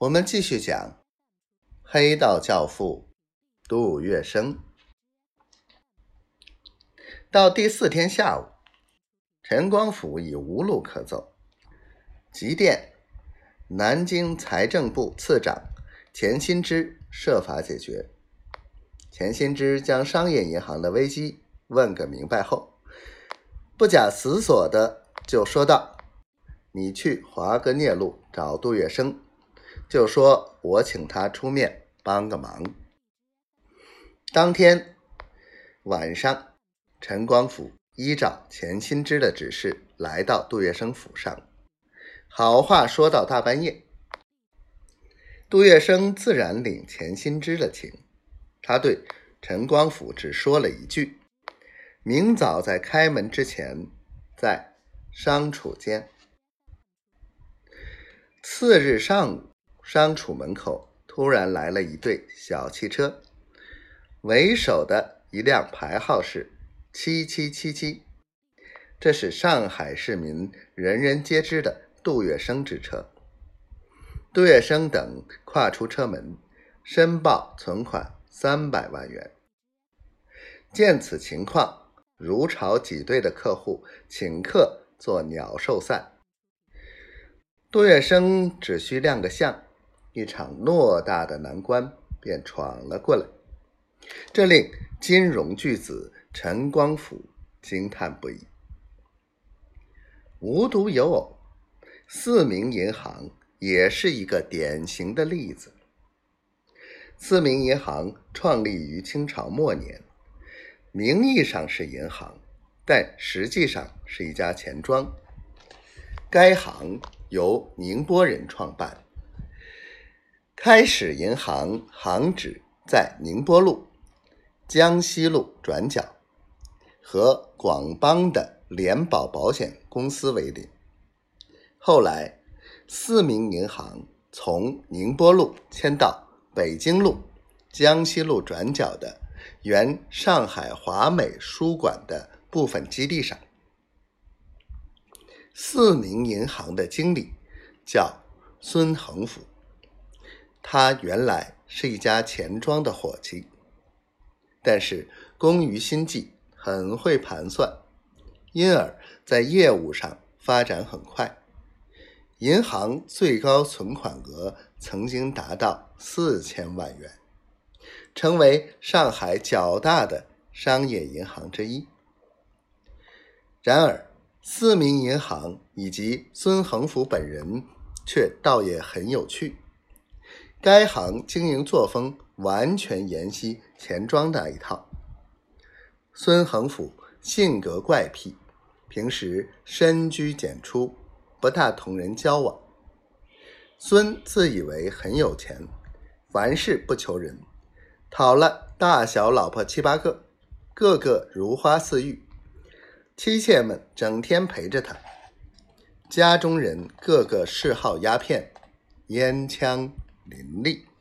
我们继续讲黑道教父杜月笙。到第四天下午，陈光甫已无路可走，急电南京财政部次长钱新之设法解决。钱新之将商业银行的危机问个明白后，不假思索的就说道：“你去华格聂路找杜月笙。”就说我请他出面帮个忙。当天晚上，陈光甫依照钱新之的指示来到杜月笙府上，好话说到大半夜。杜月笙自然领钱新之的情，他对陈光甫只说了一句：“明早在开门之前，在商储间。”次日上午。商储门口突然来了一队小汽车，为首的一辆牌号是七七七七，这是上海市民人人皆知的杜月笙之车。杜月笙等跨出车门，申报存款三百万元。见此情况，如潮挤兑的客户请客做鸟兽散，杜月笙只需亮个相。一场偌大的难关便闯了过来，这令金融巨子陈光甫惊叹不已。无独有偶，四明银行也是一个典型的例子。四明银行创立于清朝末年，名义上是银行，但实际上是一家钱庄。该行由宁波人创办。开始银行行址在宁波路、江西路转角，和广邦的联保保险公司为邻。后来，四明银行从宁波路迁到北京路、江西路转角的原上海华美书馆的部分基地上。四明银行的经理叫孙恒甫。他原来是一家钱庄的伙计，但是工于心计，很会盘算，因而，在业务上发展很快。银行最高存款额曾经达到四千万元，成为上海较大的商业银行之一。然而，四民银行以及孙恒甫本人却倒也很有趣。该行经营作风完全沿袭钱庄那一套。孙恒甫性格怪癖，平时深居简出，不大同人交往。孙自以为很有钱，凡事不求人，讨了大小老婆七八个，个个如花似玉，妻妾们整天陪着他。家中人个个嗜好鸦片、烟枪。林立。